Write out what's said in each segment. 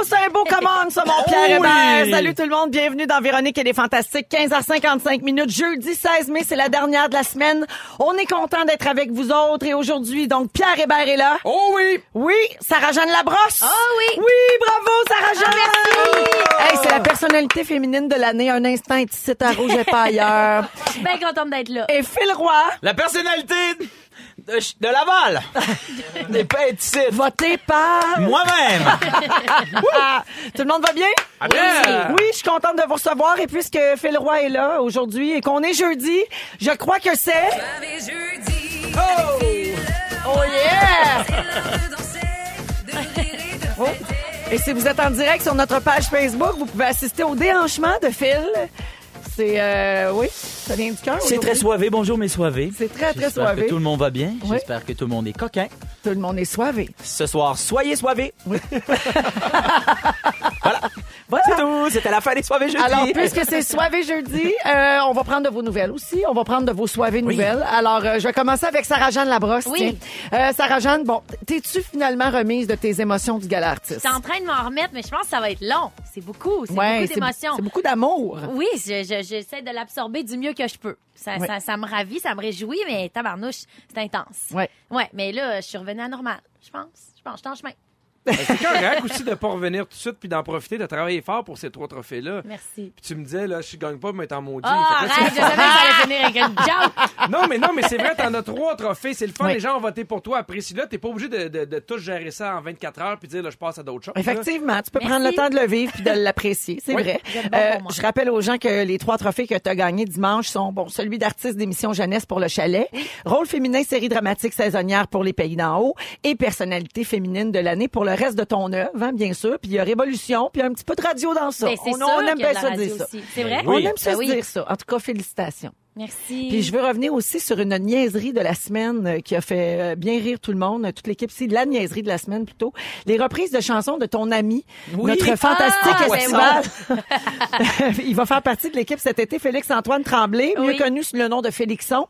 Oh, c'est un beau commande, ça, mon Pierre Hébert. Salut tout le monde, bienvenue dans Véronique et les Fantastiques. 15h55 minutes, jeudi 16 mai, c'est la dernière de la semaine. On est content d'être avec vous autres et aujourd'hui, donc, Pierre Hébert est là. Oh oui! Oui, Sarah-Jeanne Labrosse. Oh oui. Oui, bravo, Sarah-Jeanne. Hey, c'est la personnalité féminine de l'année. Un instant est ici à Rouge et pas ailleurs. Je suis bien contente d'être là. Et Phil Roy, La personnalité de, de Laval n'est pas ici. voté par... Moi-même. Ah, tout le monde va bien? bien. Oui, je suis contente de vous recevoir et puisque Phil Roy est là aujourd'hui et qu'on est jeudi, je crois que c'est... Oh yeah! Oh. Et si vous êtes en direct sur notre page Facebook, vous pouvez assister au déhanchement de Phil. C'est... euh, oui, ça vient du cœur. C'est très soivé. Bonjour, mes soivés. C'est très, très J'espère soivé. que tout le monde va bien. Oui. J'espère que tout le monde est coquin. Tout le monde est soivé. Ce soir, soyez soivés. Voilà. C'est tout. C'était la fin des soivés jeudi. Alors, puisque c'est soivé jeudi, euh, on va prendre de vos nouvelles aussi. On va prendre de vos soivées nouvelles. Alors, euh, je vais commencer avec Sarah-Jeanne Labrosse. Oui. Euh, Sarah-Jeanne, bon, t'es-tu finalement remise de tes émotions du gala artiste? Je suis en train de m'en remettre, mais je pense que ça va être long. C'est beaucoup. C'est Ouais, beaucoup d'émotions. C'est beaucoup d'amour. Oui, je- je- j'essaie de l'absorber du mieux que je peux. Ça, Ouais. ça, ça me ravit, ça me réjouit, mais tabarnouche, c'est intense. Ouais. Ouais, mais là, je suis revenue à normal, je pense. Je pense, je suis en chemin. C'est correct aussi de pas revenir tout de suite puis d'en profiter, de travailler fort pour ces trois trophées-là. Merci. Puis tu me disais, là, je gagne pas, mais t'en maudit. Ah, là, arrête, je savais que ça allait finir avec une joke. c'est- non, mais non, mais c'est vrai, t'en as trois trophées. C'est le fun. Oui. Les gens ont voté pour toi. Apprécie-le. T'es pas obligé de, de, de tout gérer ça en 24 heures puis dire, là, je passe à d'autres choses. là. Effectivement, tu peux Merci. prendre le temps de le vivre puis de l'apprécier, c'est Oui. vrai. Moi. je rappelle aux gens que les trois trophées que tu as gagnés dimanche sont bon, celui d'artiste d'émission jeunesse pour le chalet, rôle féminin série dramatique saisonnière pour les pays d'en haut et personnalité féminine de l'année pour le reste de ton œuvre, hein, bien sûr. Puis il y a révolution, puis il y a un petit peu de radio dans ça. Ben, c'est on, on aime bien ça dire ça. C'est vrai? On aime ça Ben se oui. dire ça. En tout cas, félicitations. Merci. Puis je veux revenir aussi sur une niaiserie de la semaine euh, qui a fait euh, bien rire tout le monde, toute l'équipe. C'est la niaiserie de la semaine plutôt. Les reprises de chansons de ton ami, Oui. notre fantastique Ah, ben estival. il va faire partie de l'équipe cet été, Félix-Antoine Tremblay, mieux Oui. connu sous le nom de Félixon.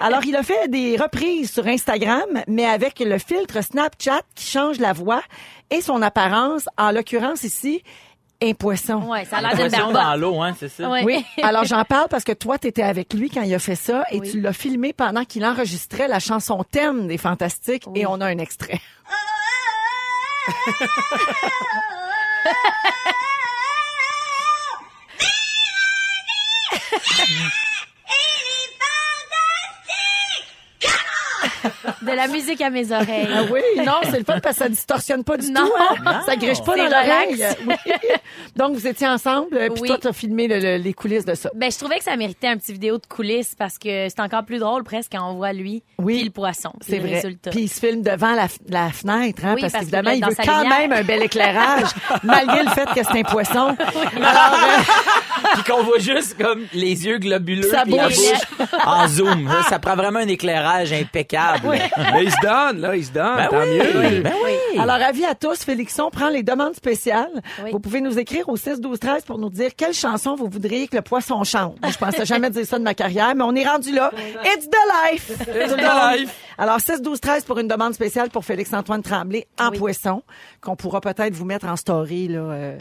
Alors, il a fait des reprises sur Instagram, mais avec le filtre Snapchat qui change la voix et son apparence, en l'occurrence ici, un poisson. Ouais, ça a l'air d'une barbotte. dans l'eau, hein, c'est ça? Ouais. Oui, alors j'en parle parce que toi, tu étais avec lui quand il a fait ça et Oui. tu l'as filmé pendant qu'il enregistrait la chanson thème des Fantastiques Oui. et on a un extrait. De la musique à mes oreilles. Ah oui, non, c'est le fun parce que ça distorsionne pas du Non. tout. Hein? Ça griche pas dans l'oreille. Oui. Donc, vous étiez ensemble, euh, puis Oui. toi, tu as filmé le- le- les coulisses de ça. Ben, je trouvais que ça méritait un petit vidéo de coulisses parce que c'est encore plus drôle presque quand on voit lui Oui. puis le poisson. puis C'est le vrai. Résultat. Puis il se filme devant la, fenêtre, hein, Oui, parce parce qu'évidemment, qu'il il veut quand lumière. même un bel éclairage, malgré le fait que c'est un poisson. Alors, euh, Puis qu'on voit juste comme les yeux globuleux Sa puis la bouche. bouche en zoom. Ça prend vraiment un éclairage impeccable. Mais il se donne, là, il se donne. Ben tant oui. mieux. Ben oui. Alors, avis à tous, Félixon prend les demandes spéciales. Oui. Vous pouvez nous écrire au 6 12 13 pour nous dire quelle chanson vous voudriez que le poisson chante. Je pensais jamais dire ça de ma carrière, mais on est rendu là. It's the life. Le the life. Alors, 6 12 13 pour une demande spéciale pour Félix-Antoine Tremblay en Oui. poisson, qu'on pourra peut-être vous mettre en story là, euh,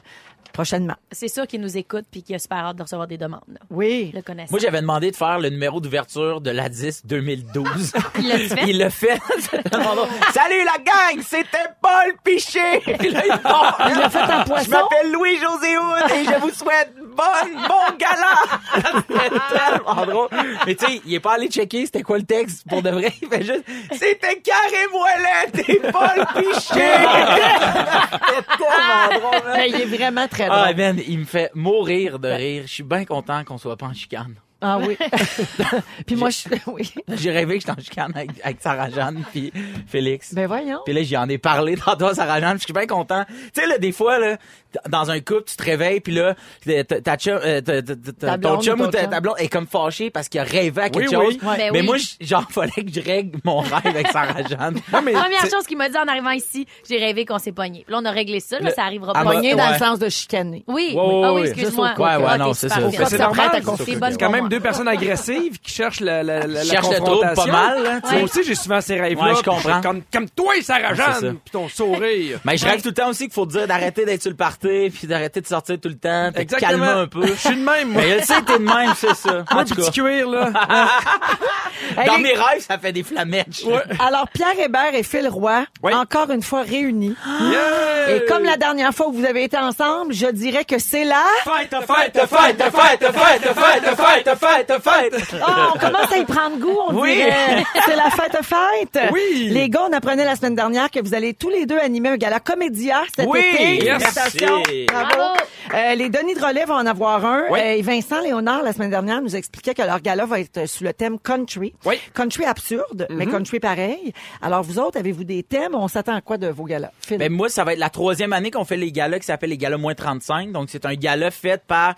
prochainement. C'est sûr qu'il nous écoute puis qu'il a super hâte de recevoir des demandes. là. Oui. Le connaissant. Moi, j'avais demandé de faire le numéro d'ouverture de la 10 2012. Il l'a-tu fait? Il l'a fait. Salut la gang, c'était Paul Piché. Il l'a fait en poisson? Je m'appelle Louis-José et je vous souhaite bonne, bon gala. C'était tellement drôle. Mais tu sais, il est pas allé checker c'était quoi le texte pour de vrai. Il fait juste, c'était Carré Moellette et Paul Piché. C'était tellement drôle. man. Mais il est vraiment très drôle. Ah, man, il me fait mourir de rire. Je suis bien content qu'on soit pas en chicane. Ah oui. Puis moi, je... oui. J'ai rêvé que j'étais en chicane avec, avec Sarah-Jeanne puis Félix. Ben voyons. Puis là, j'y en ai parlé tantôt à Sarah-Jeanne, je suis bien content. Tu sais, là, des fois, là, dans un couple, tu te réveilles, puis là, ta, chum, euh, ta- ta- ta- Ta ton chum ou ta, blonde est comme fâché parce qu'il a rêvé à quelque chose. Ben mais oui. moi, genre, fallait que je règle mon rêve avec Sarah Jeanne. Non, mais Première chose qu'il m'a dit en arrivant ici, j'ai rêvé qu'on s'est pogné. Là, on a réglé ça, là, ça arrivera Ah, pas. Pogné dans le sens de chicaner. Oui, ah oui, excuse-moi. Ouais, ouais, non, c'est ça. C'est normal. C'est quand même deux personnes agressives qui cherchent la, trouble pas confrontation. mal, tu Moi aussi, j'ai souvent ces rêves-là. Je comprends. Comme, toi, Sarah c'est ça. Jeanne, puis ton sourire. Mais je rêve tout le temps aussi qu'il faut dire d'arrêter d'être sur le puis d'arrêter de sortir tout le temps, puis de calmer un peu. Je suis de même, moi. Mais je sais, t'es de même, c'est ça. En Moi, petit cuir, là. dans Hey, mes rêves, ça fait des flamèches. Alors, Pierre Hébert et Phil Roy, Oui. encore une fois réunis. Yeah! Et comme la dernière fois où vous avez été ensemble, je dirais que c'est là. Fête, fête, fête, fête, fête, fête, fête, fête, fête. Oh, on commence à y prendre goût, on Oui. dirait. C'est la fête fête. Oui. Les gars, on apprenait la semaine dernière que vous allez tous les deux animer un gala comédia cet Oui. été. Yes. Félicitations. Merci. Bravo. Bravo. Euh, les Denis de relais vont en avoir un. Oui. Euh, et Vincent Léonard, la semaine dernière, nous expliquait que leur gala va être sous le thème country. Oui. Country absurde, mais country pareil. Alors, vous autres, avez-vous des thèmes? On s'attend à quoi de vos galas? Ben moi, ça va être la troisième année qu'on fait les galas qui s'appellent les galas moins 35. Donc, c'est un gala fait par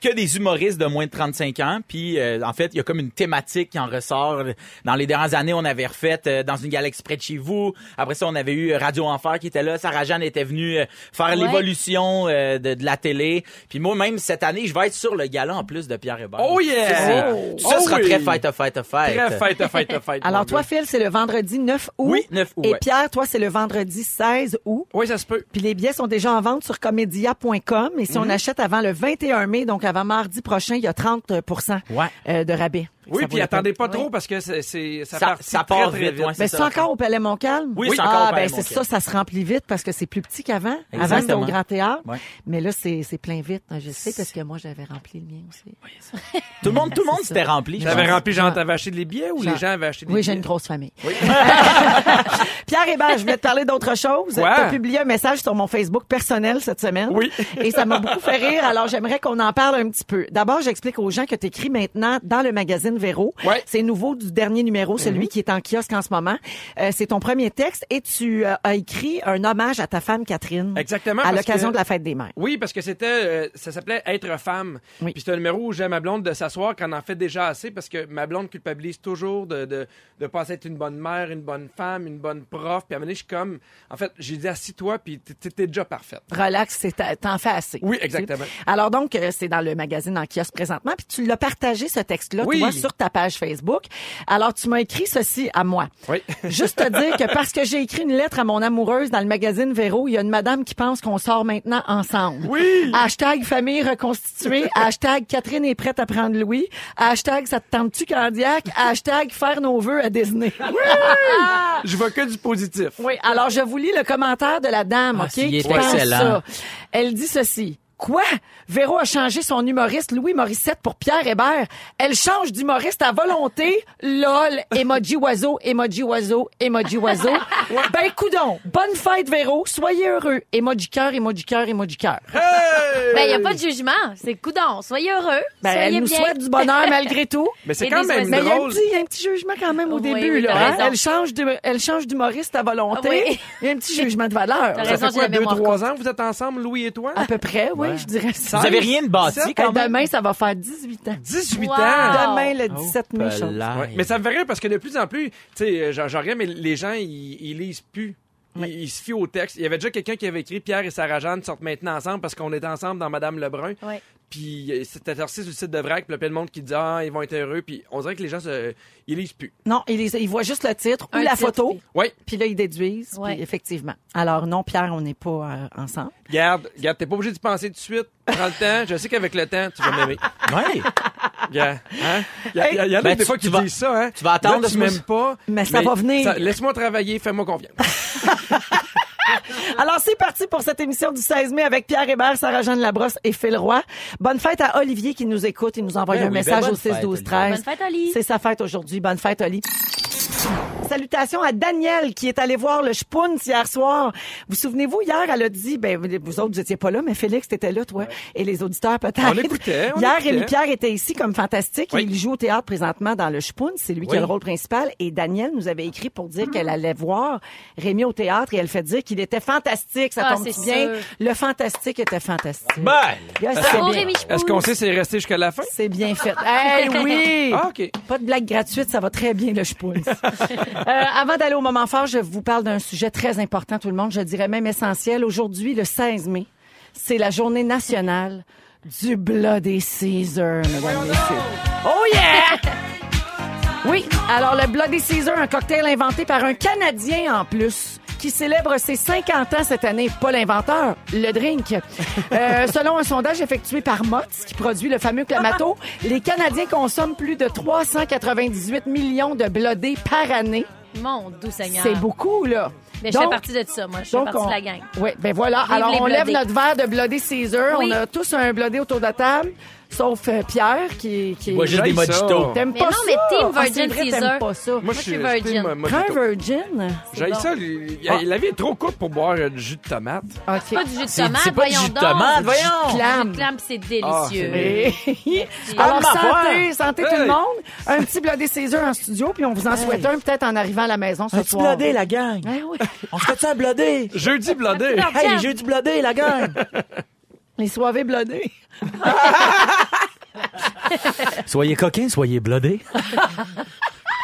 que des humoristes de moins de 35 ans. Puis, euh, en fait, il y a comme une thématique qui en ressort. Dans les dernières années, on avait refait euh, dans une galaxie près de chez vous. Après ça, on avait eu Radio Enfer qui était là. Sarah Jeanne était venue euh, faire l'évolution euh, de, de la télé. Puis moi, même cette année, je vais être sur le gala en plus de Pierre Hébert. Oh yeah! Ça, Oh. ça Oh sera oui. très fête, fête, fête. Très fête, fête, fête. Alors, toi. Phil, c'est le vendredi 9 août. Oui, 9 août, Et ouais. Pierre, toi, c'est le vendredi 16 août. Oui, ça se peut. Puis les billets sont déjà en vente sur comédia.com. Et si Mhm. on achète avant le 21 mai, donc avant mardi prochain, il y a 30 Ouais. euh, de rabais. Oui, puis attendez pas trop parce que c'est, c'est, ça, Ça- part, très, vite, Mais C'est encore au Palais Montcalm? Oui, c'est encore ah, au Palais ben c'est ça, ça se remplit vite parce que c'est plus petit qu'avant. Avant, c'était au Grand Théâtre. Ouais. Mais là, c'est c'est plein vite. Je sais parce que moi, j'avais rempli le mien aussi. Tout le monde, tout le monde s'était rempli. J'avais rempli, genre, t'avais acheté des billets ou les gens avaient acheté des Oui, billets? j'ai une grosse famille. Pierre Hébert, je voulais te parler d'autre chose. Tu as publié un message sur mon Facebook personnel cette semaine. Oui. Et ça m'a beaucoup fait rire. Alors, j'aimerais qu'on en parle un petit peu. D'abord, j'explique aux gens que tu écris maintenant dans le magazine Véro. Ouais. Mhm. C'est nouveau du dernier numéro, celui qui est en kiosque en ce moment. Euh, c'est ton premier texte et tu euh, as écrit un hommage à ta femme Catherine. Exactement, À l'occasion que- de la fête des mères. Oui, parce que c'était, euh, ça s'appelait Être femme. Oui. Puis c'est un numéro où j'aime ma blonde de s'asseoir quand on en fait déjà assez parce que ma blonde culpabilise toujours de, de, de passer être une bonne mère, une bonne femme, une bonne prof. Puis à un moment donné, je suis comme, en fait, j'ai dit assis-toi puis t'es- déjà parfaite. Relax, t'en fais assez. Oui, exactement. Alors donc, c'est dans le magazine en kiosque présentement, puis tu l'as partagé ce texte-là, Oui. toi, sur ta page Facebook. Alors tu m'as écrit ceci à moi. Oui. Juste te dire que parce que j'ai écrit une lettre à mon amoureuse dans le magazine Véro, il y a une madame qui pense qu'on sort maintenant ensemble. Oui. Hashtag famille reconstituée. hashtag Catherine est prête à prendre Louis. Hashtag ça te tente-tu cardiaque. Hashtag faire nos vœux à Disney. Je vois que du positif. Oui, alors je vous lis le commentaire de la dame, Ah, OK? qui pense excellent. ça. Elle dit ceci. Quoi? Véro a changé son humoriste Louis Morissette pour Pierre Hébert. Elle change d'humoriste à volonté. LOL, emoji oiseau, emoji oiseau, emoji oiseau. ben, coudon. Bonne fête, Véro. Soyez heureux. Emoji cœur, emoji cœur, emoji cœur. Hey! Ben, il n'y a pas de jugement. C'est coudon. Soyez heureux. Ben, soyez elle nous bien. souhaite du bonheur malgré tout. Mais c'est quand même. Mais il y, a un petit, il y a un petit jugement quand même au Oui, début. oui, là, hein? Elle change de, elle change d'humoriste à volonté. Oui. Il y a un petit jugement de valeur. Ça fait quoi, deux, trois ans que vous êtes ensemble, Louis et toi? À peu près, oui, je dirais ça. Vous avez rien de bâti Hey, quand même? demain, ça va faire 18 ans. 18 Wow. ans! Demain, le Oh, 17 mai, chose. Pelage. Ouais, Mais ça me fait rire parce que de plus en plus, tu sais, j'en j'en rien, mais les gens, ils lisent plus. Ils se fient au texte. Il y avait déjà quelqu'un qui avait écrit Pierre et Sarah Jeanne sortent maintenant ensemble parce qu'on est ensemble dans Madame Lebrun. Ouais. Puis c'était sorti sur le site de Vrac, puis il y a plein de monde qui dit Ah, ils vont être heureux. Puis on dirait que les gens, se, ils lisent plus. Non, ils, voient juste le titre ou la titre, photo, puis- Oui, puis là, ils déduisent. Ouais. puis effectivement. Alors, non, Pierre, on n'est pas euh, ensemble. garde, garde, t'es pas obligé d'y penser tout de suite. Prends le temps. Je sais qu'avec le temps, tu vas m'aimer. Ouais. Hein? Il y, a- il y en a Ben, des tu- fois qui vas- disent ça, hein? tu vas attendre Là, tu m'aimes pas. Mais ça va venir. Laisse-moi travailler, fais-moi confiance. Alors, c'est parti pour cette émission du 16 mai avec Pierre Hébert, Sarah-Jeanne Labrosse et Phil Roy. Bonne fête à Olivier qui nous écoute. Il nous envoie Ben un oui, ben message au 6 fête, 12 13 Bonne fête, Oli. C'est sa fête aujourd'hui. Bonne fête, Oli. Salutations à Daniel qui est allé voir le Spoons hier soir. Vous souvenez-vous, hier, elle a dit, ben, vous autres, vous étiez pas là, mais Félix, t'étais là, toi, et les auditeurs peut-être. On écoutait, on Hier, écoutait. Rémi Pierre était ici comme fantastique. Oui. Il joue au théâtre présentement dans le Spoons. C'est lui qui a le rôle principal. Et Daniel nous avait écrit pour dire qu'elle allait voir Rémi au théâtre et elle fait dire qu'il était fantastique. Ça Ah, tombe bien? sûr. Le fantastique était fantastique. Ben, Est-ce qu'on sait c'est resté jusqu'à la fin? C'est bien fait. Hey, oui! Ah, OK. Pas de blague gratuite, ça va très bien le Spoons. Euh, avant d'aller au moment fort, je vous parle d'un sujet très important, tout le monde, je dirais même essentiel. Aujourd'hui, le 16 mai, c'est la journée nationale du Bloody Caesar, mesdames, messieurs. Oh yeah! Oui, alors le Bloody Caesar, un cocktail inventé par un Canadien en plus qui célèbre ses 50 ans cette année, pas l'inventeur, le drink. Euh, selon un sondage effectué par Mott's, qui produit le fameux Clamato, les Canadiens consomment plus de 398 millions de blodés par année. Mon doux Seigneur. C'est beaucoup, là. Mais je fais partie de ça, moi. Je fais partie on- de la gang. Oui, ben voilà. Vive Alors, on lève notre verre de Bloody Caesar. Oui. On a tous un blodé autour de la table, sauf euh, Pierre, qui, qui bois juste des J'aille ça. mojitos. T'aimes Mais pas non, ça? mais Team Ah, Virgin c'est vrai, t'aimes Caesar. pas ça. Moi, je suis suis je suis virgin. Prends un virgin? J'ai bon. ça. il- il- La vie est trop courte pour boire euh, du jus de tomate. OK. Pas du jus de C'est- tomate, c'est pas du voyons jus de donc. tomate, C'est du voyons. jus de. Clam, c'est Ah, délicieux. Alors, ma santé, santé tout le Hey. monde. Un petit Bloody Caesar en studio, puis on vous en souhaite un peut-être en arrivant à la maison ce Un petit soir. blodé, la gang. Eh oui. On se fait ça, blodé. Jeudi blodé. Non. Hey, les jeux du blodé, la gang. Les soivés blodés. soyez coquins, soyez blodés.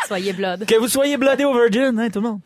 Soyez blood. Que vous soyez blodé au Virgin, hein, tout le monde.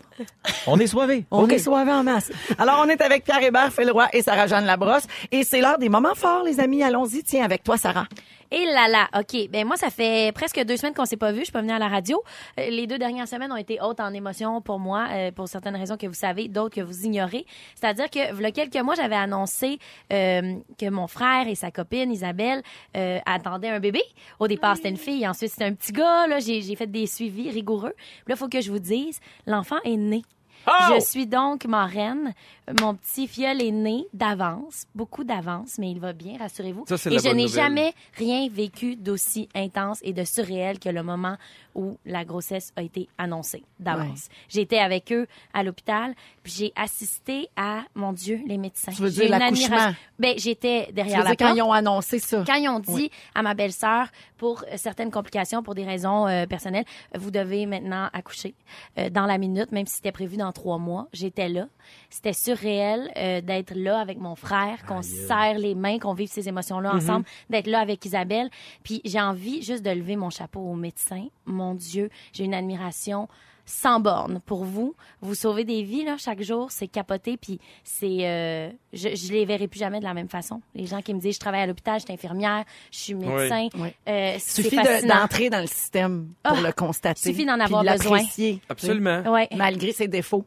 On est soivé. On est soivés en masse. Alors, on est avec Pierre Hébert, Phil Roy et Sarah-Jeanne Labrosse. Et c'est l'heure des moments forts, les amis. Allons-y. Tiens, avec toi, Sarah. Et là là, OK. Ben moi, ça fait presque deux semaines qu'on s'est pas vu. Je suis pas venue à la radio. Euh, les deux dernières semaines ont été hautes en émotions pour moi, euh, pour certaines raisons que vous savez, d'autres que vous ignorez. C'est-à-dire que, il y a quelques mois, j'avais annoncé euh, que mon frère et sa copine, Isabelle, euh, attendaient un bébé. Au départ, c'était une fille. Ensuite, c'était un petit gars. Là, j'ai fait des suivis rigoureux. Puis là, faut que je vous dise, l'enfant est né. Oh! Je suis donc marraine. Mon petit fiole est né d'avance, beaucoup d'avance, mais il va bien, rassurez-vous. Ça, Et la je bonne n'ai nouvelle. jamais rien vécu d'aussi intense et de surréel que le moment où la grossesse a été annoncée d'avance. J'étais avec eux à l'hôpital, puis j'ai assisté à, mon Dieu, les médecins. Tu veux J'ai dire l'accouchement? admiration. Ben, j'étais Tu derrière veux la dire quand porte ils ont annoncé ça? quand ils ont dit à ma belle-sœur, pour certaines complications, pour des raisons euh, personnelles, vous devez maintenant accoucher euh, dans la minute, même si c'était prévu dans trois mois. J'étais là. C'était surréel euh, d'être là avec mon frère, qu'on se serre les mains, qu'on vive ces émotions-là ensemble, d'être là avec Isabelle. Puis j'ai envie juste de lever mon chapeau aux médecins. Mon Dieu, j'ai une admiration sans borne pour vous. Vous sauvez des vies là chaque jour, c'est capoté puis c'est euh, je je les verrai plus jamais de la même façon. Les gens qui me disent je travaille à l'hôpital, je suis infirmière, je suis médecin, Oui. euh, suffit de- d'entrer dans le système pour Ah, le constater. suffit d'en avoir besoin. l'apprécier, Absolument. Ouais. Malgré ses défauts.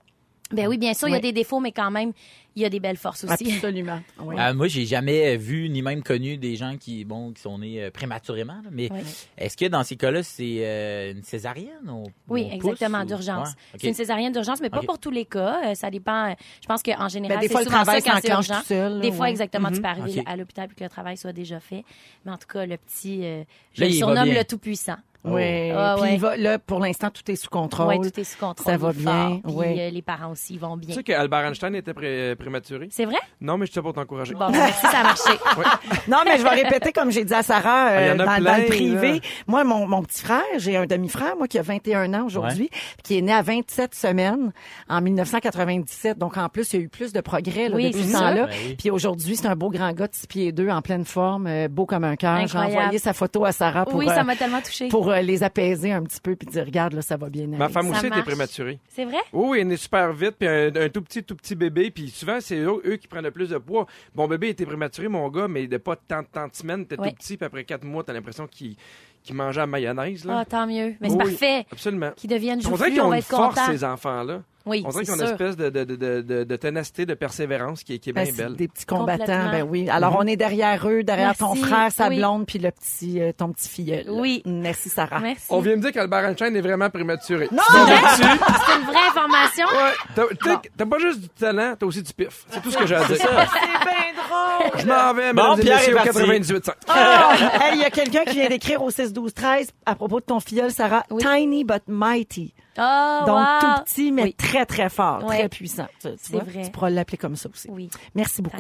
Ben oui, bien sûr, il y a des défauts mais quand même, il y a des belles forces aussi. Absolument. Oui. Euh, moi, j'ai jamais vu ni même connu des gens qui, bon, qui sont nés euh, prématurément. là, mais Oui. est-ce que dans ces cas-là, c'est euh, une césarienne ou Oui, pousse, exactement, ou- d'urgence. Ouais. C'est une césarienne d'urgence, mais pas pour tous les cas. Euh, ça dépend. Je pense qu'en général, Ben, des c'est fois, le souvent travail ça quand c'est urgent. tout seul, là, Des fois, ouais. exactement, tu peux arriver à l'hôpital puis que le travail soit déjà fait. Mais en tout cas, le petit, euh, je Là, le surnomme le tout-puissant. Oui. Ah, Puis ouais. il va- là, pour l'instant, tout est sous contrôle. Oui, tout est sous contrôle. Ça va est fort, bien, puis, oui. euh, les parents aussi, ils vont Tu bien. sais qu'Albert Einstein était pré- prématuré? C'est vrai? Non, mais je pour t'encourager. Bon, ben, merci, ça a marché. Non, mais je vais répéter comme j'ai dit à Sarah euh, Ah, il y en a dans, plein, dans le privé. là. Moi, mon, mon petit frère, j'ai un demi-frère, moi, qui a 21 ans aujourd'hui, qui est né à 27 semaines en 1997. Donc, en plus, il y a eu plus de progrès là, Oui, depuis ce temps-là. Ben oui. Puis aujourd'hui, c'est un beau grand gars de 6 pieds 2 en pleine forme, euh, beau comme un cœur. J'ai envoyé sa photo à Sarah pour, oui, ça euh, m'a tellement touchée. pour euh, les apaiser un petit peu puis dire, regarde, là, ça va bien Ma aller. femme Ça aussi était marche. prématurée. C'est vrai? Oui, elle est née super vite, puis un, un tout petit, tout petit bébé, puis souvent, c'est eux, eux qui prennent le plus de poids. Mon bébé était prématuré, mon gars, mais de pas tant, tant de semaines, t'es Ouais. tout petit, puis après quatre mois, t'as l'impression qu'il qu'il mangeait à mayonnaise, là. Ah, tant mieux. Mais c'est Oui, parfait. Absolument. Qu'ils deviennent On dirait joufflus, qu'ils on ont va une être force, contents. ces enfants-là. Oui, On dirait c'est qu'ils ont une sûr. espèce de, de, de, de, ténacité, de persévérance qui, est- qui est Ben, bien c'est belle. des petits combattants, ben oui. Alors, on est derrière eux, derrière ton frère, sa Oui. blonde, puis le petit, euh, ton petit filleul. Oui. Merci, Sarah. Merci. On vient me dire qu'Albert Einstein est vraiment prématuré. Non! C'est une vraie information. Ouais, t'as pas juste du talent, t'as aussi du pif. C'est tout ce que j'ai à dire. C'est bien drôle! Je m'en vais, Bon, mesdames et Pierre messieurs, est au parti. 98 Ah! Hey, il y a quelqu'un qui vient d'écrire au 6 12 13 à propos de ton filleul, Sarah. Oui. Tiny but mighty. Oh, Donc, wow. tout petit, mais Oui. très, très fort, Ouais. très puissant. Tu, tu C'est vois, vrai. Tu pourras l'appeler comme ça aussi. Oui. Merci beaucoup.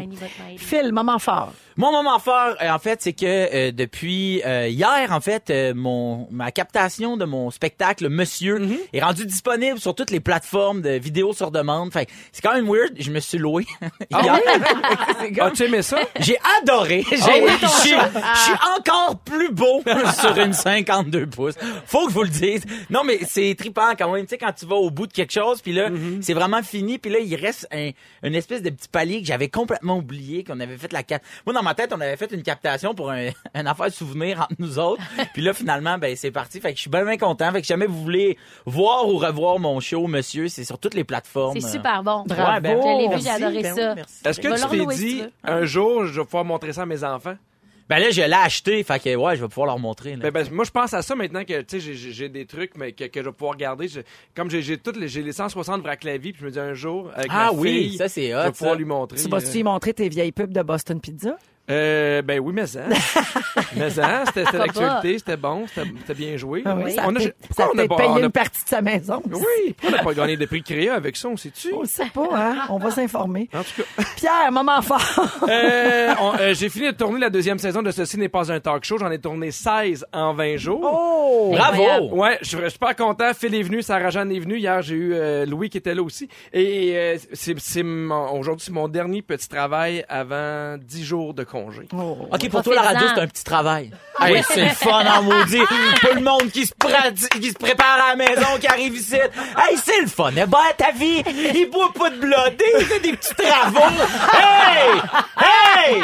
Phil, moment fort. Mon moment fort, euh, en fait, c'est que euh, depuis euh, hier, en fait, euh, mon ma captation de mon spectacle Monsieur Mm-hmm. est rendue disponible sur toutes les plateformes de vidéos sur demande. Fait que c'est quand même weird. Je me suis loué hier. As-tu aimé ça? J'ai adoré. J'ai- oui, je suis je suis encore plus beau sur une 52 pouces. Faut que je vous le dise. Non, mais c'est trippant quand même. Tu sais, quand tu vas au bout de quelque chose, puis là, c'est vraiment fini, puis là, il reste un, une espèce de petit palier que j'avais complètement oublié, qu'on avait fait la cap. Moi, dans ma tête, on avait fait une captation pour un, un affaire souvenir entre nous autres. puis là, finalement, ben, c'est parti. Fait que je suis bien, bien content. Fait que si jamais vous voulez voir ou revoir mon show, monsieur, c'est sur toutes les plateformes. C'est super bon. Bravo. Ouais, ben, Je l'ai vu, merci. j'ai adoré Ben ça. oui. Est-ce que tu t'es dit, un jour, je vais pouvoir montrer ça à mes enfants? Ben là, je l'ai acheté. Fait que, ouais, je vais pouvoir leur montrer. là. Ben, ben, moi, je pense à ça maintenant que tu sais, j'ai- des trucs mais que, que je vais pouvoir garder. Je- comme j'ai toutes les, j'ai les 160 vrac la vie, puis je me dis un jour, avec Ah ma oui, fille, ça, c'est je vais pouvoir ça. lui montrer. Tu vas-tu lui montrer tes vieilles pubs de Boston Pizza? Euh, ben oui, mais ça. mais ça, c'était l'actualité, c'était bon, c'était c'était bien joué. Ah oui, ça On a- pourquoi ça on a pas- payé on a- une partie de sa maison. Oui, pourquoi on n'a pas gagné de prix créa avec ça, on sait-tu? On sait pas, hein? On va s'informer. En tout cas, Pierre, moment fort. euh, euh, j'ai fini de tourner la deuxième saison de Ceci n'est pas un talk show. J'en ai tourné 16 en 20 jours. Oh! Bravo! Ouais, je suis super content. Phil est venu, Sarah Jeanne est venue. Hier, j'ai eu euh, Louis qui était là aussi. Et euh, c'est aujourd'hui c'est mon dernier petit travail avant 10 jours de congé. Oh. OK, pour toi, la radio, c'est un petit travail. Hey, c'est le fun en maudit. Pas le monde qui se, qui se prépare à la maison, qui arrive ici. Hey, c'est le fun. Eh ben, ta vie, il boit pas de blodé, il fait des petits travaux. Hey! Hey!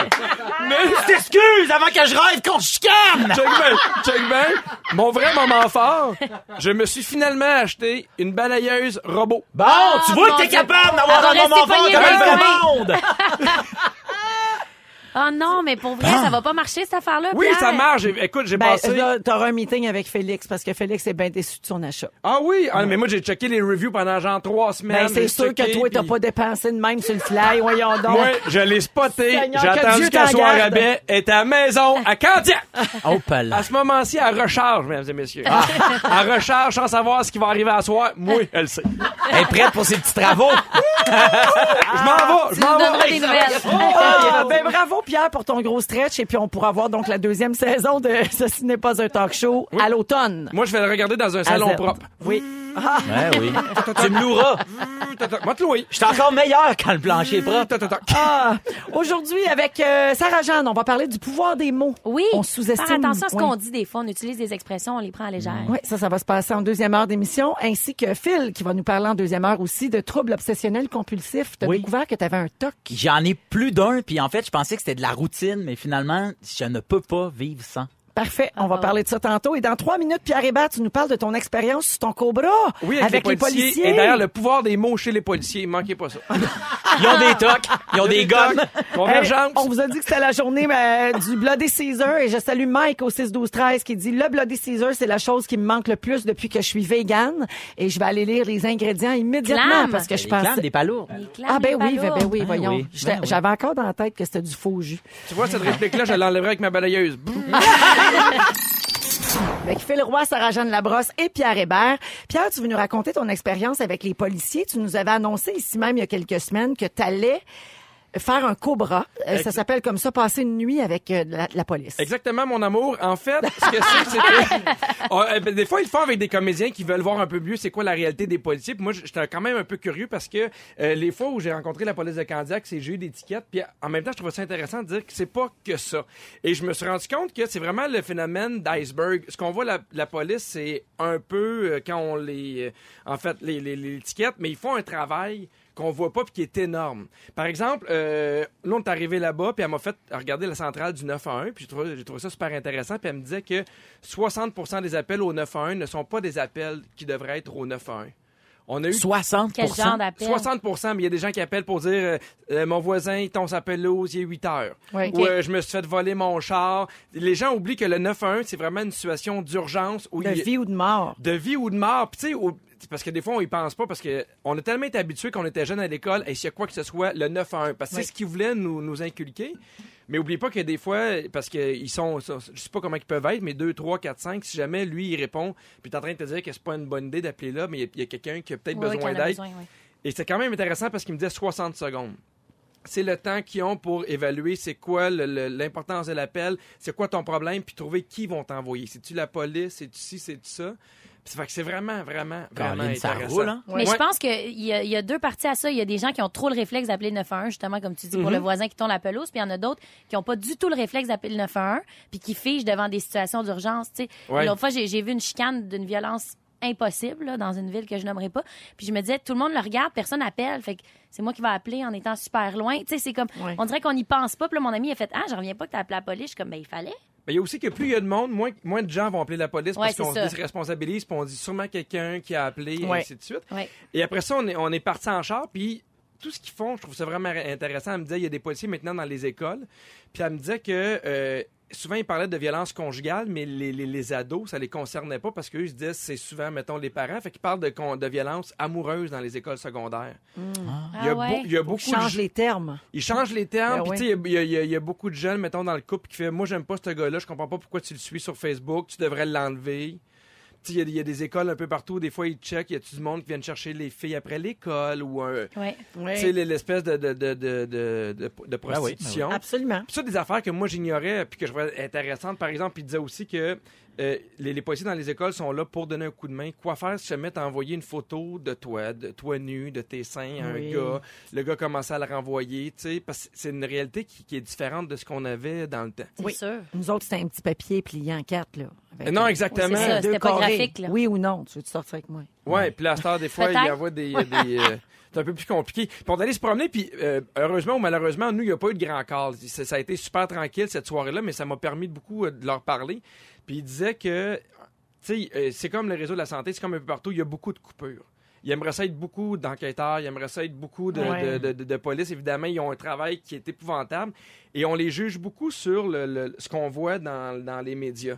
Mais je t'excuse avant que je rêve qu'on se chicane! Check ben, check ben. Mon vrai moment fort, je me suis finalement acheté une balayeuse robot. Bon, tu Ah, vois que t'es capable d'avoir va un moment fort comme un dans vrai le monde. Oh non, mais pour vrai, ça va pas marcher, cette affaire-là. Oui, Pierre. ça marche. Écoute, j'ai Ben, passé. là, t'auras un meeting avec Félix parce que Félix est bien déçu de son achat. Ah oui, ah, mais moi j'ai checké les reviews pendant genre trois semaines. Ben, c'est sûr que toi, t'as puis- pas dépensé de même sur le fly. Voyons donc. Moi, je l'ai spoté. Seigneur, J'ai que attendu qu'elle soit rabais. Elle est à la maison, à Candiac. Oh. À ce moment-ci, elle recharge, mesdames et messieurs. Ah. Elle recharge sans savoir ce qui va arriver à soir. Moi, elle sait. Elle est prête pour ses petits travaux. Je m'en vais, je m'en vais. des nouvelles. Ah, ben bravo Pierre pour ton gros stretch et puis on pourra voir donc la deuxième saison de Ceci n'est pas un talk show à l'automne. Moi, je vais le regarder dans un salon Z. propre. Oui. Ouais, oui. tu me loueras. Moi, te louer. Je suis encore meilleur quand le plancher est propre. Ah, aujourd'hui avec euh, Sarah Jeanne, on va parler du pouvoir des mots. Oui. On sous-estime. Faire attention à ce Oui. qu'on dit des fois. On utilise des expressions, on les prend à légère. Oui, ça, ça va se passer en deuxième heure d'émission, ainsi que Phil, qui va nous parler en deuxième heure aussi de troubles obsessionnels compulsifs. T'as Oui. découvert que t'avais un TOC? J'en ai plus d'un, puis en fait, je pensais que c'était de la routine, mais finalement, je ne peux pas vivre sans. Parfait, on va Ah. parler de ça tantôt. Et dans trois minutes, Pierre Hébert, tu nous parles de ton expérience sur ton Cobra Oui, avec, les, policiers. Et d'ailleurs, le pouvoir des mots chez les policiers, manquez pas ça. Ils ont des tocs, ils ont des guns. Hey, Convergence. on vous a dit que c'était la journée euh, du Bloody Caesar et je salue Mike au 6 12 13 qui dit le Bloody Caesar c'est la chose qui me manque le plus depuis que je suis vegan et je vais aller lire les ingrédients immédiatement Clame. parce que je Des pense clans, des palourdes. Les clans, ah ben oui, ben, oui, Ben voyons. oui, J'étais- ben oui. J'avais encore dans la tête que c'était du faux jus. Tu vois, cette réplique-là, je l'enlèverai avec ma balayeuse. Avec Phil Roy, Sarah-Jeanne Labrosse et Pierre Hébert. Pierre, tu veux nous raconter ton expérience avec les policiers. Tu nous avais annoncé ici même il y a quelques semaines que tu allais faire un cobra. Euh, ça s'appelle comme ça, passer une nuit avec euh, la, la police. Exactement, mon amour. En fait, ce que c'est, c'est que euh, des fois, ils le font avec des comédiens qui veulent voir un peu mieux c'est quoi la réalité des policiers. Puis moi, j'étais quand même un peu curieux parce que euh, les fois où j'ai rencontré la police de Candiac, c'est j'ai eu des tickets. Puis en même temps, je trouvais ça intéressant de dire que c'est pas que ça. Et je me suis rendu compte que c'est vraiment le phénomène d'iceberg. Ce qu'on voit la, la police, c'est un peu euh, quand on les, en fait, les, les, les étiquettes, mais ils font un travail qu'on voit pas puis qui est énorme. Par exemple, euh, on est arrivé là-bas, puis elle m'a fait regarder la centrale du 911, puis j'ai trouvé, j'ai trouvé ça super intéressant, puis elle me disait que 60% des appels au 911 ne sont pas des appels qui devraient être au 911. On a eu 60 Quel genre d'appel? 60 mais il y a des gens qui appellent pour dire euh, euh, mon voisin, ton s'appelle l'eau, il est 8 heures. Ouais. Ou euh, je me suis fait voler mon char. Les gens oublient que le 911, c'est vraiment une situation d'urgence où De il- vie ou de mort. de vie ou de mort. Puis tu sais, au- parce que des fois, on y pense pas parce que on a tellement été habitués qu'on était jeunes à l'école et s'il y a quoi que ce soit, le 9 à 1. Parce que Oui. c'est ce qu'ils voulaient nous, nous inculquer. Mais oublie pas que des fois, parce qu'ils sont, je sais pas comment ils peuvent être, mais 2, 3, 4, 5, si jamais lui, il répond, puis t'es en train de te dire que c'est pas une bonne idée d'appeler là, mais il y a- quelqu'un qui a peut-être besoin d'aide. Et c'est quand même intéressant parce qu'il me disait 60 secondes. C'est le temps qu'ils ont pour évaluer c'est quoi l'importance de l'appel, c'est quoi ton problème, puis trouver qui vont t'envoyer. C'est-tu la police, c'est-tu ci, c'est-tu ça? Fait que c'est vraiment, vraiment, vraiment Caroline, ça intéressant. roule, hein? Mais je pense qu'il y, a- il y a deux parties à ça. Il y a des gens qui ont trop le réflexe d'appeler le 911, justement, comme tu dis, pour le voisin qui tombe la pelouse. Puis il y en a d'autres qui n'ont pas du tout le réflexe d'appeler le 911, puis qui figent devant des situations d'urgence. tu sais. Ouais. L'autre fois, j'ai j'ai vu une chicane d'une violence impossible là, dans une ville que je nommerai pas. Puis je me disais, tout le monde le regarde, personne appelle. Fait que c'est moi qui vais appeler en étant super loin. Tu sais, c'est comme, Ouais. on dirait qu'on n'y pense pas. Puis là, mon ami a fait, ah, je reviens pas que t'as appelé la police. Je suis comme, ben, il fallait. Il y a aussi que plus il y a de monde, moins, moins de gens vont appeler la police Ouais, parce qu'on se déresponsabilise, puis on dit sûrement quelqu'un qui a appelé, et ainsi de suite. Ouais. Et après ça, on est, on est parti en char, puis tout ce qu'ils font, je trouve ça vraiment intéressant. Elle me disait, il y a des policiers maintenant dans les écoles, puis elle me disait que euh, souvent, ils parlaient de violence conjugale, mais les, les, les ados, ça les concernait pas parce qu'eux, ils se disaient, c'est souvent, mettons, les parents, fait qu'ils parlent de, con- de violence amoureuse dans les écoles secondaires. Il y a, Ah ouais. beau- il y a beaucoup de Change gens- les termes. ils changent les termes. Ben Puis, oui. tu sais, il y, a- il y a- il y a beaucoup de jeunes, mettons, dans le couple qui fait Moi, j'aime pas ce gars-là, je comprends pas pourquoi tu le suis sur Facebook, tu devrais l'enlever. Il y, a des- il y a des écoles un peu partout, des fois ils checkent, il y a tout du monde qui viennent chercher les filles après l'école ou un. Ouais. Oui. Tu sais, l'espèce de, de, de, de, de, oui, ben prostitution. Absolument. Puis ça, des affaires que moi j'ignorais puis que je trouvais intéressantes. Par exemple, il disait aussi que euh, les, les policiers dans les écoles sont là pour donner un coup de main. Quoi faire si jamais t'as envoyé une photo de toi, de toi nu, de tes seins à Oui. un gars, le gars commençait à le renvoyer, tu sais, parce que c'est une réalité qui, qui est différente de ce qu'on avait dans le temps. Oui. sûr. Nous autres, c'était un petit papier plié en quatre, là. Avec, non, exactement. Oui, c'est ça. deux c'était pas graphique, là. Oui ou non? Tu veux te sortir avec moi? Ouais, puis la star, des fois, il Peut-être. envoie des. des euh, c'est un peu plus compliqué. Puis on allait se promener, puis euh, heureusement ou malheureusement, nous, il n'y a pas eu de grand call. Ça, ça a été super tranquille cette soirée-là, mais ça m'a permis de beaucoup euh, de leur parler. Puis il disait que, tu sais, euh, c'est comme le réseau de la santé, c'est comme un peu partout, il y a beaucoup de coupures. Il aimerait ça être beaucoup d'enquêteurs, il aimerait ça être beaucoup de, Ouais. de, de- de- de police. Évidemment, ils ont un travail qui est épouvantable. Et on les juge beaucoup sur le, le- ce qu'on voit dans, dans les médias.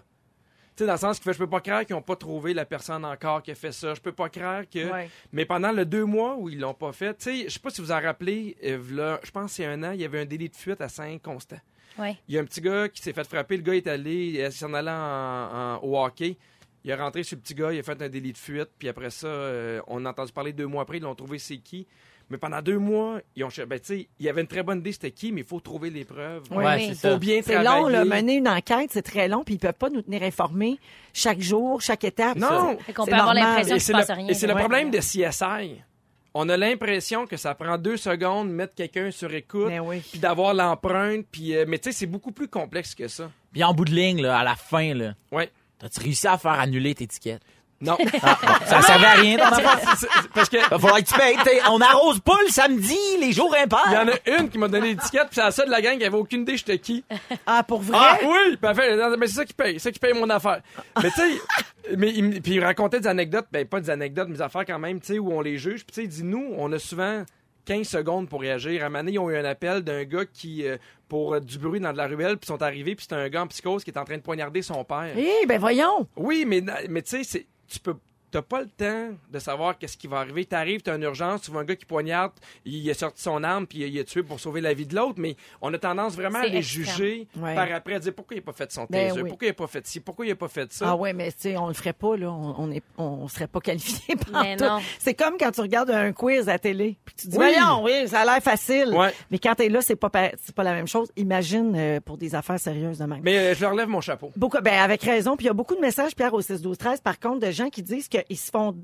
Tu sais, dans le sens qu'il fait, je peux pas croire qu'ils n'ont pas trouvé la personne encore qui a fait ça. Je peux pas croire que. Ouais. Mais pendant le deux mois où ils l'ont pas fait, tu sais, je sais pas si vous en rappelez, euh, je pense c'est un an, il y avait un délit de fuite à Saint-Constant. Ouais. Il y a un petit gars qui s'est fait frapper. Le gars est allé, il s'en allait en, en- au hockey. Il est rentré sur le petit gars, il a fait un délit de fuite. Puis après ça, euh, on a entendu parler deux mois après, ils l'ont trouvé c'est qui. Mais pendant deux mois, ils ont ben, tu sais, il y avait une très bonne idée c'était qui, mais il faut trouver les preuves. Oui, Ouais, c'est Faut ça. bien C'est long, là, mener une enquête, c'est très long, puis ils peuvent pas nous tenir informés chaque jour, chaque étape. Non. Qu'on C'est peut avoir normal. l'impression Et qu'il c'est le, rien. et c'est le Ouais. problème de CSI. On a l'impression que ça prend deux secondes de mettre quelqu'un sur écoute, oui. puis d'avoir l'empreinte, puis euh, mais tu sais c'est beaucoup plus complexe que ça. Puis en bout de ligne, là, à la fin, là, Ouais. t'as-tu réussi à faire annuler tes étiquettes? Non. Ça servait à rien. C'est- c'est- parce que Va falloir que tu payes. T'sais, on arrose pas le samedi, les jours il y impairs. en a une qui m'a donné l'étiquette, puis c'est la seule de la gang qui avait aucune idée j'étais qui. Ah, pour vrai? Ah oui, puis elle fait, Non, mais c'est ça qui paye, c'est ça qui paye mon affaire. Mais tu sais, mais il, me- puis il racontait des anecdotes, ben pas des anecdotes, mais des affaires quand même, tu sais, où on les juge. Puis tu sais, il dit nous, on a souvent 15 secondes pour réagir. À un moment donné, ils ont eu un appel d'un gars qui euh, pour euh, du bruit dans de la ruelle, puis ils sont arrivés, puis c'était un gars en psychose qui est en train de poignarder son père. Eh, ben voyons. Oui, mais mais tu sais, c'est- tu peux T'as pas le temps de savoir qu'est-ce qui va arriver. T'arrives, t'as une urgence, tu vois un gars qui poignarde, il a sorti son arme puis il a tué pour sauver la vie de l'autre, mais on a tendance vraiment à les extrême. juger Ouais. par après, à dire pourquoi il a pas fait son Ben taser, oui. pourquoi il a pas fait ci, pourquoi il a pas fait ça. Ah ouais, mais tu sais, on le ferait pas, là. On, on, est, on serait pas qualifié par Mais tout. non. C'est comme quand tu regardes un quiz à télé. Puis tu dis, Oui. voyons, oui, ça a l'air facile. Ouais. Mais quand t'es là, c'est pas, pa- c'est pas la même chose. Imagine euh, pour des affaires sérieuses de même. Mais euh, je leur lève mon chapeau. Beaucoup, ben avec raison. Puis il y a beaucoup de messages, Pierre, au 6 12 13 par contre, de gens qui disent qu'ils se font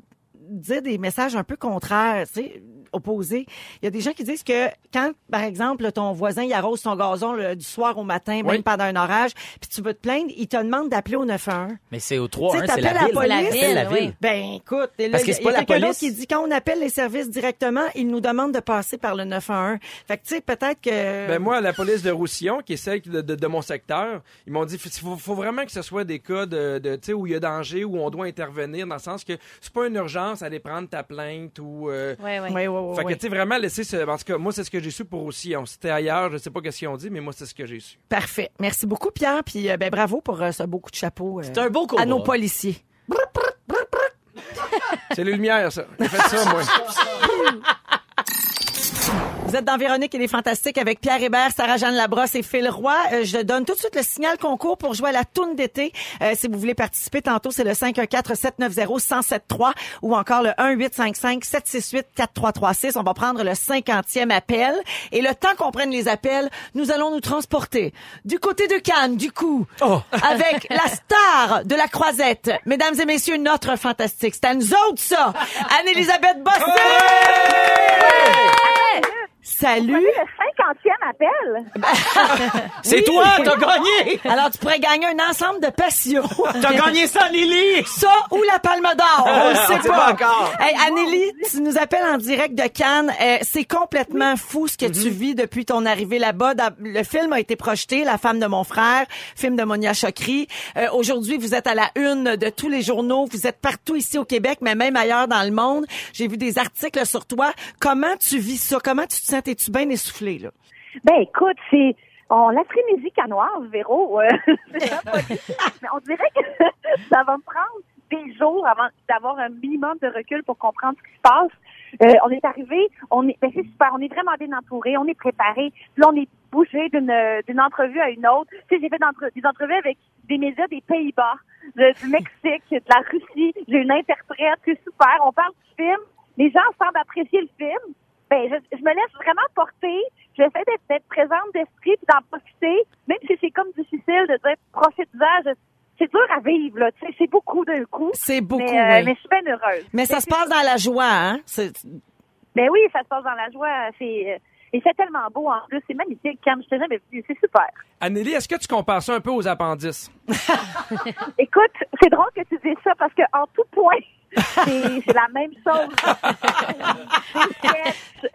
dire des messages un peu contraires, tu sais, opposés. Il y a des gens qui disent que quand, par exemple, ton voisin il arrose son gazon le- du soir au matin, même Oui. pendant un orage, puis tu veux te plaindre, il te demande d'appeler au 911. Mais c'est au 3 Tu 1 sais, c'est la la police. C'est la oui. ville. Ben écoute, là, Parce il que y a, c'est pas la quelqu'un police. d'autre qui dit quand on appelle les services directement, ils nous demandent de passer par le 911. Fait que tu sais, peut-être que Ben moi, la police de Roussillon, qui est celle de, de- de mon secteur, ils m'ont dit il faut, faut vraiment que ce soit des cas de, de tu sais, où il y a danger, où on doit intervenir, dans le sens que c'est pas une urgence aller prendre ta plainte ou. euh, Ouais, ouais. Ouais, ouais, ouais, Fait que, tu sais, vraiment laisser ce. En tout cas, moi, c'est ce que j'ai su pour Roussillon. C'était ailleurs, je sais pas qu'est-ce qu'ils ont dit, mais moi, c'est ce que j'ai su. Parfait. Merci beaucoup Pierre puis euh, ben bravo pour euh, ce beau coup de chapeau. euh, C'est un beau à combat. nos policiers. C'est les lumières, ça. J'ai fait ça, moi. Vous êtes dans Véronique et les Fantastiques avec Pierre Hébert, Sarah-Jeanne Labrosse et Phil Roy. Euh, je donne tout de suite le signal concours pour jouer à la toune d'été. Euh, si vous voulez participer, tantôt, c'est le 514-790-1073 ou encore le 1-855-768-4336. On va prendre le 50e appel. Et le temps qu'on prenne les appels, nous allons nous transporter du côté de Cannes, du coup, avec la star de la croisette. Mesdames et messieurs, notre fantastique. C'est à nous autres, ça! Anne-Elisabeth Bossé! Salut! le 50e appel. C'est Oui. toi, t'as gagné! Alors, tu pourrais gagner un ensemble de passion. T'as gagné ça, Lily! Ça ou la Palme d'Or, on le sait On sait pas. pas encore. Hey, Anneli, tu nous appelles en direct de Cannes. Euh, c'est complètement fou ce que tu vis depuis ton arrivée là-bas. Le film a été projeté, La femme de mon frère, film de Monia Chokri. Euh, Aujourd'hui, vous êtes à la une de tous les journaux. Vous êtes partout ici au Québec, mais même ailleurs dans le monde. J'ai vu des articles sur toi. Comment tu vis ça? Comment tu te sens? Es-tu bien essoufflé, là? Ben écoute, c'est on l'après-midi canoise, Véro. euh. Mais on dirait que ça va me prendre des jours avant d'avoir un minimum de recul pour comprendre ce qui se passe. Euh, on est arrivé, on est, ben c'est super, on est vraiment bien entouré, on est préparé. Puis là, on est bougé d'une d'une entrevue à une autre. Tu sais, j'ai fait des entrevues avec des médias des Pays-Bas, de- du Mexique, de la Russie. J'ai une interprète, c'est super. On parle du film. Les gens semblent apprécier le film. Ben, je, je me laisse vraiment porter. J'essaie d'être, d'être présente d'esprit puis d'en profiter, même si c'est comme difficile de dire profite-en. C'est dur à vivre, là. Tu sais, c'est beaucoup d'un coup. C'est beaucoup, mais, euh, oui. mais je suis bien heureuse. Mais ça se passe dans la joie, hein? C'est- Ben oui, ça se passe dans la joie. C'est euh, et c'est tellement beau en plus. C'est magnifique. Quand je t'ai jamais vu, c'est super. Anneli, est-ce que tu compares ça un peu aux appendices? Écoute, c'est drôle que tu dises ça parce que en tout point, c'est la même chose.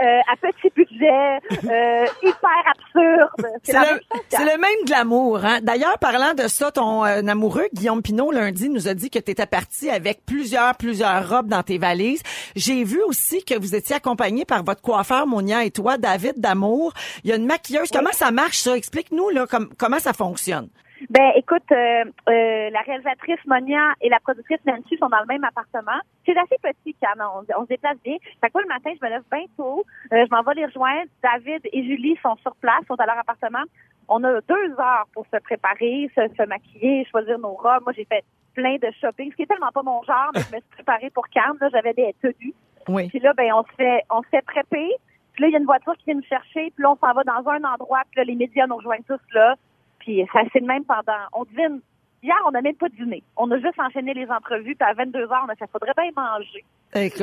Euh, à petit budget, euh, hyper absurde. C'est le, le même glamour. Hein? D'ailleurs, parlant de ça, ton euh, amoureux, Guillaume Pinot, lundi, nous a dit que tu étais parti avec plusieurs, plusieurs robes dans tes valises. J'ai vu aussi que vous étiez accompagné par votre coiffeur, Monia et toi, David Damour. Il y a une maquilleuse. Comment ça marche, ça? Explique-nous là, com- comment ça fonctionne. Ben, écoute, euh, euh, la réalisatrice Monia et la productrice Nancy sont dans le même appartement. C'est assez petit, quand on, on se déplace bien. Fait que moi, le matin, je me lève bien tôt. Euh, je m'en vais les rejoindre. David et Julie sont sur place, sont à leur appartement. On a deux heures pour se préparer, se, se maquiller, choisir nos robes. Moi, j'ai fait plein de shopping, ce qui est tellement pas mon genre, mais je me suis préparée pour Cannes. Là, j'avais des tenues. Oui. Puis là, ben, on se fait, on se fait prépper. Puis là, il y a une voiture qui vient nous chercher. Puis là, on s'en va dans un endroit. Puis là, les médias nous rejoignent tous là. Puis ça, c'est le même pendant. On devine. Hier, on n'a même pas dîné. On a juste enchaîné les entrevues. Puis à 22 heures, on a fait, faudrait bien manger.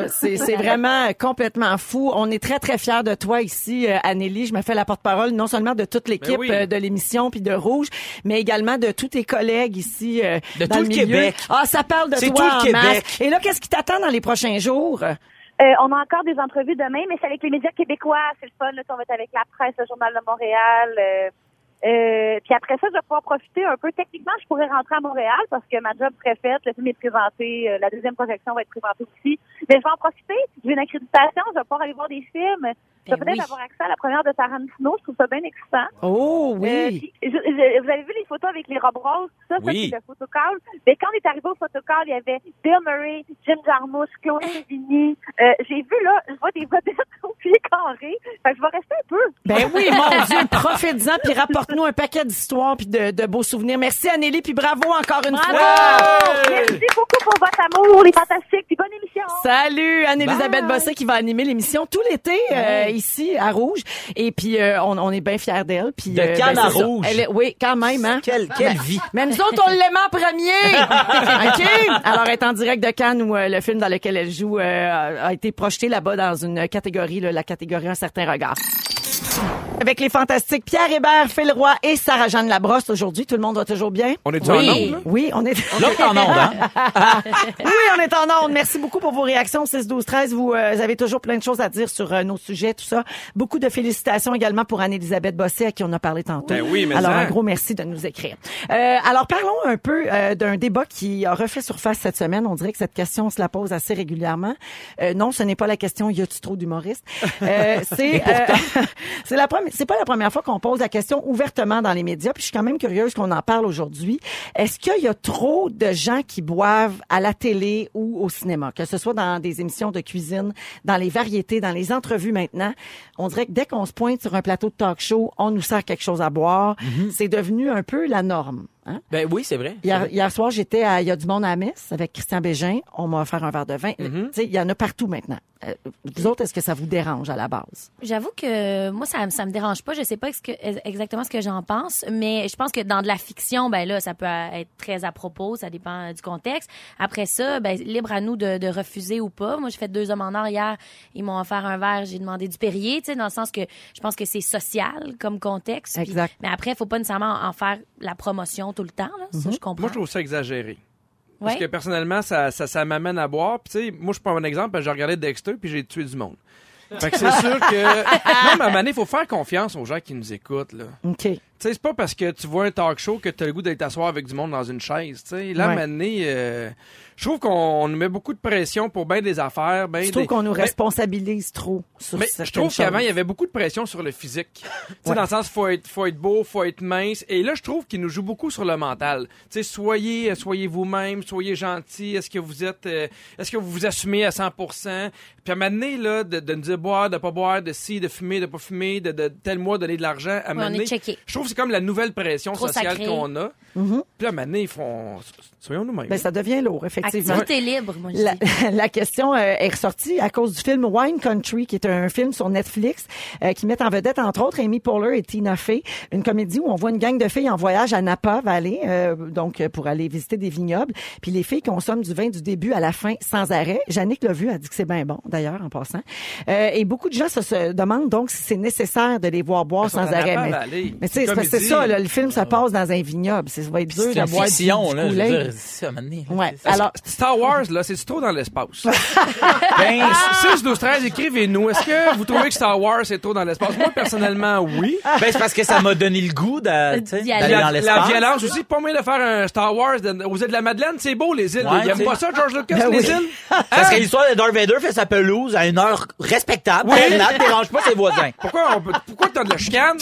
C'est vraiment complètement fou. On est très, très fiers de toi ici, euh, Anneli. Je me fais la porte-parole non seulement de toute l'équipe Ben oui. euh, de l'émission puis de Rouge, mais également de tous tes collègues ici euh, De dans tout le le milieu. Québec. Ah, ça parle de C'est toi tout le en Québec. masse. Et là, qu'est-ce qui t'attend dans les prochains jours? Euh, on a encore des entrevues demain, mais c'est avec les médias québécois. C'est le fun. Là, on va être avec la presse, le Journal de Montréal. Euh, euh, puis après ça, je vais pouvoir profiter un peu. Techniquement, je pourrais rentrer à Montréal parce que ma job serait faite. Le film est présenté. euh, la deuxième projection va être présentée aussi. Mais je vais en profiter. J'ai une accréditation. Je vais pouvoir aller voir des films. Je Ben peut-être oui. avoir accès à la première de Tarantino. Je trouve ça bien excitant. Oh Euh, oui. puis, je- je- vous avez vu les photos avec les robes roses, tout ça, Oui. ça c'est le photocall. Mais quand on est arrivé au photocall, il y avait Bill Murray, Jim Jarmusch, Chloé Sevigny. Euh, J'ai vu là, je vois des vedettes au pied carré. Fait que je vais rester un peu. Ben oui, mon Dieu, profite-en puis rapporte-nous un paquet d'histoires puis de, de beaux souvenirs. Merci Anneli puis bravo encore une Bravo! fois. Merci beaucoup pour votre amour, les fantastiques, puis bonne émission. Salut, Anne-Elisabeth Bossé qui va animer l'émission tout l'été euh, ici à Rouge. Et puis, euh, on, on est bien fiers d'elle. Puis, De euh, Cannes ben, à. Rouge. Elle est- oui, quand même. Hein? Quelle, quelle vie! Mais nous autres, on l'aime en premier. OK? Alors, elle est en direct de Cannes où euh, le film dans lequel elle joue euh, a été projeté là-bas dans une catégorie, là, la catégorie Un certain regard. Avec les fantastiques Pierre Hébert, Phil Roy et Sarah-Jeanne Labrosse aujourd'hui. Tout le monde va toujours bien? On est Oui. en onde, là? Oui, on est... Là, t'es en onde, hein? Oui, on est en ordre. Merci beaucoup pour vos réactions. 6, 12, 13. Vous euh, avez toujours plein de choses à dire sur euh, nos sujets, tout ça. Beaucoup de félicitations également pour Anne-Elisabeth Bossé, à qui on a parlé tantôt. Ben oui, mais Alors, ça. un gros merci de nous écrire. Euh, alors, parlons un peu euh, d'un débat qui a refait surface cette semaine. On dirait que cette question on se la pose assez régulièrement. Euh, non, ce n'est pas la question « y a-tu trop d'humoristes? Euh, c'est, euh, c'est la première c'est pas la première fois qu'on pose la question ouvertement dans les médias, puis je suis quand même curieuse qu'on en parle aujourd'hui. Est-ce qu'il y a trop de gens qui boivent à la télé ou au cinéma, que ce soit dans des émissions de cuisine, dans les variétés, dans les entrevues maintenant? On dirait que dès qu'on se pointe sur un plateau de talk show, on nous sert quelque chose à boire. C'est devenu un peu la norme. Hein? Ben oui, c'est vrai. Hier, hier soir, j'étais à Il y a du monde à la messe avec Christian Bégin. On m'a offert un verre de vin. Mm-hmm. Tu sais, il y en a partout maintenant. Euh, vous autres, est-ce que ça vous dérange à la base? J'avoue que moi ça ça me dérange pas, je sais pas ce que, exactement ce que j'en pense, mais je pense que dans de la fiction ben là ça peut être très à propos, ça dépend du contexte. Après ça, ben libre à nous de, de refuser ou pas. Moi j'ai fait deux hommes en or hier, ils m'ont offert un verre, j'ai demandé du Perrier, tu sais dans le sens que je pense que c'est social comme contexte. Exact. mais après faut pas nécessairement en faire la promotion tout le temps là, ça je comprends. Moi, je trouve ça exagéré. Parce Ouais. que personnellement, ça, ça, ça m'amène à boire. Puis, tu sais, moi, je prends un exemple. J'ai regardé Dexter, puis j'ai tué du monde. Fait que c'est sûr que. Non, mais à un il faut faire confiance aux gens qui nous écoutent, là. OK. Tu sais, c'est pas parce que tu vois un talk show que tu as le goût d'aller t'asseoir avec du monde dans une chaise. Tu sais, là, à un Ouais. moment donné, euh, je trouve qu'on nous met beaucoup de pression pour bien des affaires. Ben Je trouve des- qu'on nous ben, responsabilise trop sur mais je trouve qu'avant, il y avait beaucoup de pression sur le physique. Tu sais, Ouais. dans le sens, faut être, faut être beau, faut être mince. Et là, je trouve qu'il nous joue beaucoup sur le mental. Tu sais, soyez, soyez vous-même, soyez gentil. Est-ce que vous êtes, euh, est-ce que vous vous assumez à 100%? Puis à un moment donné, là, de, de nous dire boire, de pas boire, de ci, de fumer, de pas fumer, de, de tel mois donner de l'argent, à un Ouais, moment on est donné, checké. je trouve c'est comme la nouvelle pression Trop sociale sacré. qu'on a. Puis à un moment donné, ils font, soyons nous-mêmes. Ben, ça devient lourd, effectivement. Activité libre, moi je La, dis. la question euh, est ressortie à cause du film Wine Country, qui est un film sur Netflix euh, qui met en vedette, entre autres, Amy Poehler et Tina Fey. Une comédie où on voit une gang de filles en voyage à Napa Valley, euh, donc euh, pour aller visiter des vignobles. Puis les filles consomment du vin du début à la fin sans arrêt. Jannick l'a vu, a dit que c'est bien bon, d'ailleurs, en passant. Euh, et beaucoup de gens se, se demandent donc si c'est nécessaire de les voir boire sans arrêt. Mais, mais c'est parce que c'est ça, là, le film se passe dans un vignoble. C'est- Ça va être dur C'est de une boire fiction, là. Ça. Ouais. Alors, Star Wars, là, c'est trop dans l'espace? Ben, 6, 12, 13, écrivez-nous. Est-ce que vous trouvez que Star Wars c'est trop dans l'espace? Moi, personnellement, oui. ben, c'est parce que ça m'a donné le goût d'aller La, dans la l'espace. violence aussi, pas moyen de faire un Star Wars aux îles de la Madeleine, c'est beau les îles. Ouais, Il aime pas ça, George Lucas, Ben les oui. îles? Ça serait l'histoire de Darth Vader fait sa pelouse à une heure respectable. Oui. Elle ne dérange pas ses voisins. Pourquoi, t'as de la chicane?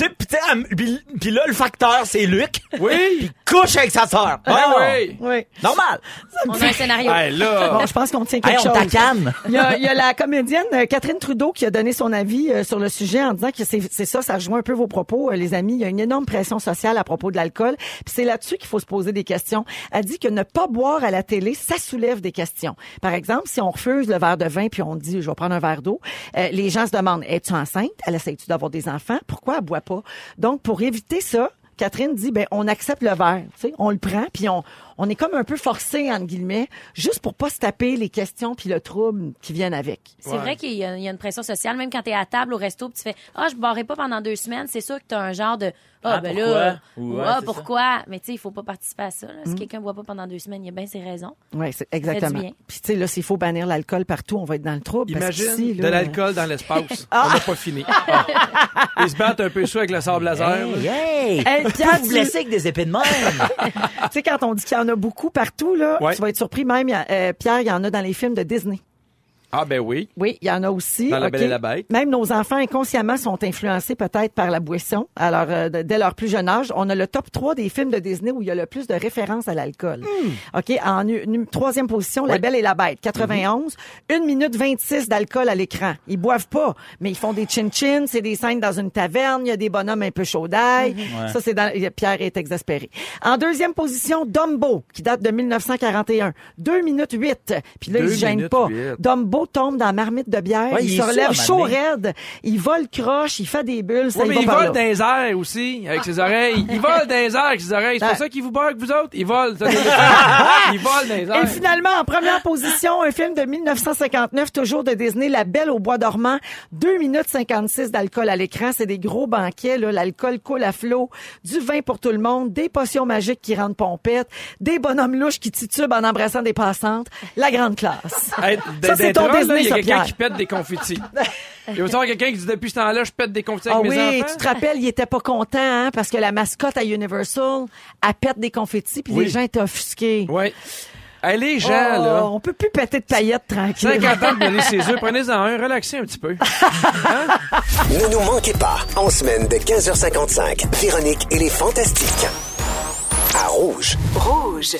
Tu pis là, le facteur, c'est Luc. Oui! Couche avec sa sœur. Ben Ah, oui! oui. Normal. On a un scénario. Hey, là! Bon, je pense qu'on tient quelque Hey, on chose. tacane. Il y, a, il y a la comédienne euh, Catherine Trudeau qui a donné son avis euh, sur le sujet en disant que c'est c'est ça, ça rejoint un peu vos propos, euh, les amis. Il y a une énorme pression sociale à propos de l'alcool. Puis c'est là-dessus qu'il faut se poser des questions. Elle dit que ne pas boire à la télé, ça soulève des questions. Par exemple, si on refuse le verre de vin puis on dit je vais prendre un verre d'eau, euh, les gens se demandent es-tu enceinte? Elle essaie-tu d'avoir des enfants? Pourquoi elle boit pas? Donc pour éviter ça, Catherine dit ben on accepte le verre, tu sais, on le prend puis on on est comme un peu forcé entre guillemets juste pour pas se taper les questions puis le trouble qui viennent avec. C'est Ouais. vrai qu'il y, a il y a une pression sociale, même quand tu es à table au resto, puis tu fais ah je boirai pas pendant deux semaines, c'est sûr que tu as un genre de ah, Ah, ben pourquoi? là Ou, ou, ouais, ah c'est pourquoi, mais tu sais il faut pas participer à ça. là. Mm. Si quelqu'un boit pas pendant deux semaines, il y a bien ses raisons. Oui, exactement. bien. Puis tu sais là, s'il faut bannir l'alcool partout, on va être dans le trouble. parce Imagine de l'alcool dans l'espace. On n'a pas fini. Ah. Ils se battent un peu sous avec le sable laser. Hey, hey. Hey, Pierre, Vous tu- blessez avec des épées de même. Tu sais, quand on dit qu'il y en a beaucoup partout, là, Ouais. tu vas être surpris même. euh, Pierre, il y en a dans les films de Disney. Ah, ben oui. Oui, il y en a aussi. Dans La. Belle et la Bête. Même nos enfants inconsciemment sont influencés peut-être par la boisson. Alors, euh, dès leur plus jeune âge, on a le top 3 des films de Disney où il y a le plus de références à l'alcool. Hmm. OK, en troisième position, La Belle et la Bête, 91. Mhm. 1 minute 26 d'alcool à l'écran. Ils boivent pas, mais ils font des chin-chin, c'est des scènes dans une taverne, il y a des bonhommes un peu chauds d'ail. Mhm. Ça, c'est dans... Pierre est exaspéré. En deuxième position, Dumbo, qui date de 1941. 2 minutes 8. Puis là, Deux il se gêne minutes pas. Dumbo tombe dans la marmite de bière, Ouais, il, il se relève chaud raide, il vole croche, il fait des bulles, ça Ouais, y mais il vole là. dans les airs aussi, avec ses oreilles. Il vole dans les airs avec ses oreilles. C'est Ouais. pour ça qu'il vous avec vous autres? Il vole. il vole dans les airs. Et finalement, en première position, un film de 1959, toujours de Disney, La Belle au bois dormant. 2 minutes 56 d'alcool à l'écran. C'est des gros banquets, là. L'alcool coule à flot. Du vin pour tout le monde. Des potions magiques qui rendent pompette. Des bonhommes louches qui titubent en embrassant des passantes. La grande classe. Hey, Ça, c'est d'être il y a quelqu'un qui pète des confettis. Il y a quelqu'un qui dit depuis ce temps-là, je pète des confettis ah avec oui, mes enfants. tu te rappelles, il était pas content hein, parce que la mascotte à Universal, elle pète des confettis puis les gens étaient offusqués. Oui. Allez, gens, oh, là. On peut plus péter de paillettes tranquille. 50 ans de ses œufs, prenez-en un, relaxez un petit peu. Ne nous manquez pas, en semaine de 15h55, Véronique et les Fantastiques. À Rouge. Rouge.